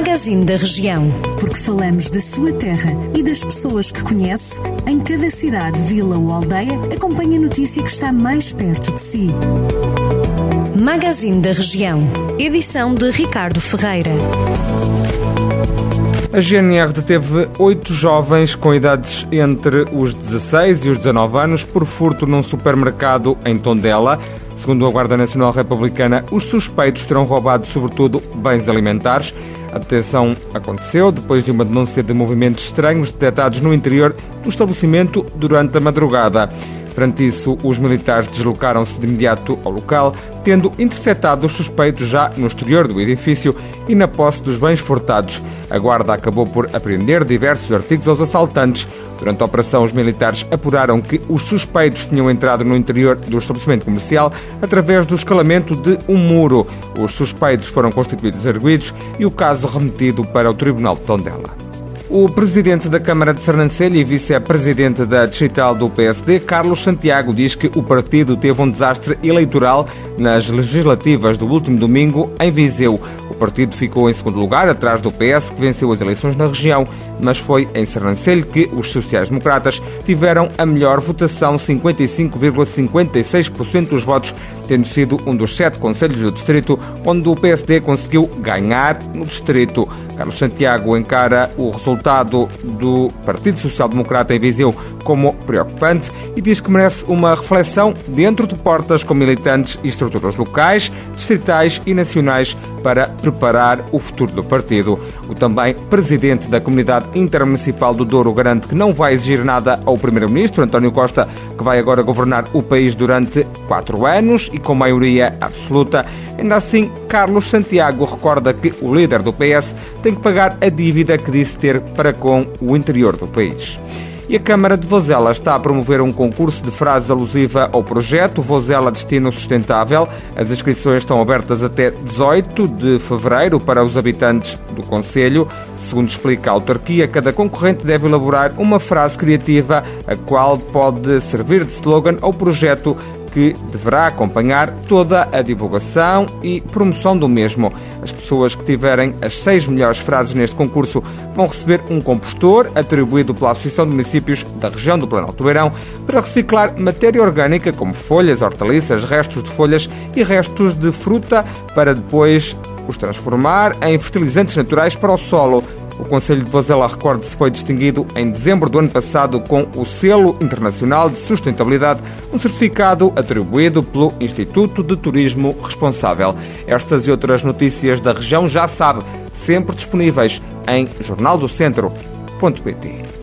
Magazine da Região. Porque falamos da sua terra e das pessoas que conhece, em cada cidade, vila ou aldeia, acompanhe a notícia que está mais perto de si. Magazine da Região. Edição de Ricardo Ferreira. A GNR deteve oito jovens com idades entre os 16 e os 19 anos por furto num supermercado em Tondela. Segundo a Guarda Nacional Republicana, os suspeitos terão roubado sobretudo bens alimentares. A detenção aconteceu depois de uma denúncia de movimentos estranhos detectados no interior do estabelecimento durante a madrugada. Perante isso, os militares deslocaram-se de imediato ao local, tendo interceptado os suspeitos já no exterior do edifício e na posse dos bens furtados. A guarda acabou por apreender diversos artigos aos assaltantes. Durante a operação, os militares apuraram que os suspeitos tinham entrado no interior do estabelecimento comercial através do escalamento de um muro. Os suspeitos foram constituídos arguídos e o caso remetido para o Tribunal de Tondela. O presidente da Câmara de Sernancelho e vice-presidente da distrital do PSD, Carlos Santiago, diz que o partido teve um desastre eleitoral nas legislativas do último domingo em Viseu. O partido ficou em segundo lugar, atrás do PS, que venceu as eleições na região, mas foi em Sernancelho que os sociais-democratas tiveram a melhor votação, 55,56% dos votos, tendo sido um dos sete conselhos do distrito onde o PSD conseguiu ganhar no distrito. Carlos Santiago encara o resultado do Partido Social Democrata em Viseu como preocupante e diz que merece uma reflexão dentro de portas com militantes e estruturas locais, distritais e nacionais para preparar o futuro do partido. Também presidente da Comunidade Intermunicipal do Douro garante que não vai exigir nada ao primeiro-ministro António Costa, que vai agora governar o país durante quatro anos e com maioria absoluta. Ainda assim, Carlos Santiago recorda que o líder do PS tem que pagar a dívida que disse ter para com o interior do país. E a Câmara de Vozela está a promover um concurso de frases alusiva ao projeto Vozela Destino Sustentável. As inscrições estão abertas até 18 de fevereiro para os habitantes do Conselho. Segundo explica a autarquia, cada concorrente deve elaborar uma frase criativa, a qual pode servir de slogan ao projeto que deverá acompanhar toda a divulgação e promoção do mesmo. As pessoas que tiverem as seis melhores frases neste concurso vão receber um compostor atribuído pela Associação de Municípios da região do Planalto Beirão para reciclar matéria orgânica como folhas, hortaliças, restos de folhas e restos de fruta para depois os transformar em fertilizantes naturais para o solo o Conselho de Vozela, recorde-se, foi distinguido em dezembro do ano passado com o Selo Internacional de Sustentabilidade, um certificado atribuído pelo Instituto de Turismo Responsável. Estas e outras notícias da região já sabe, sempre disponíveis em jornaldocentro.pt.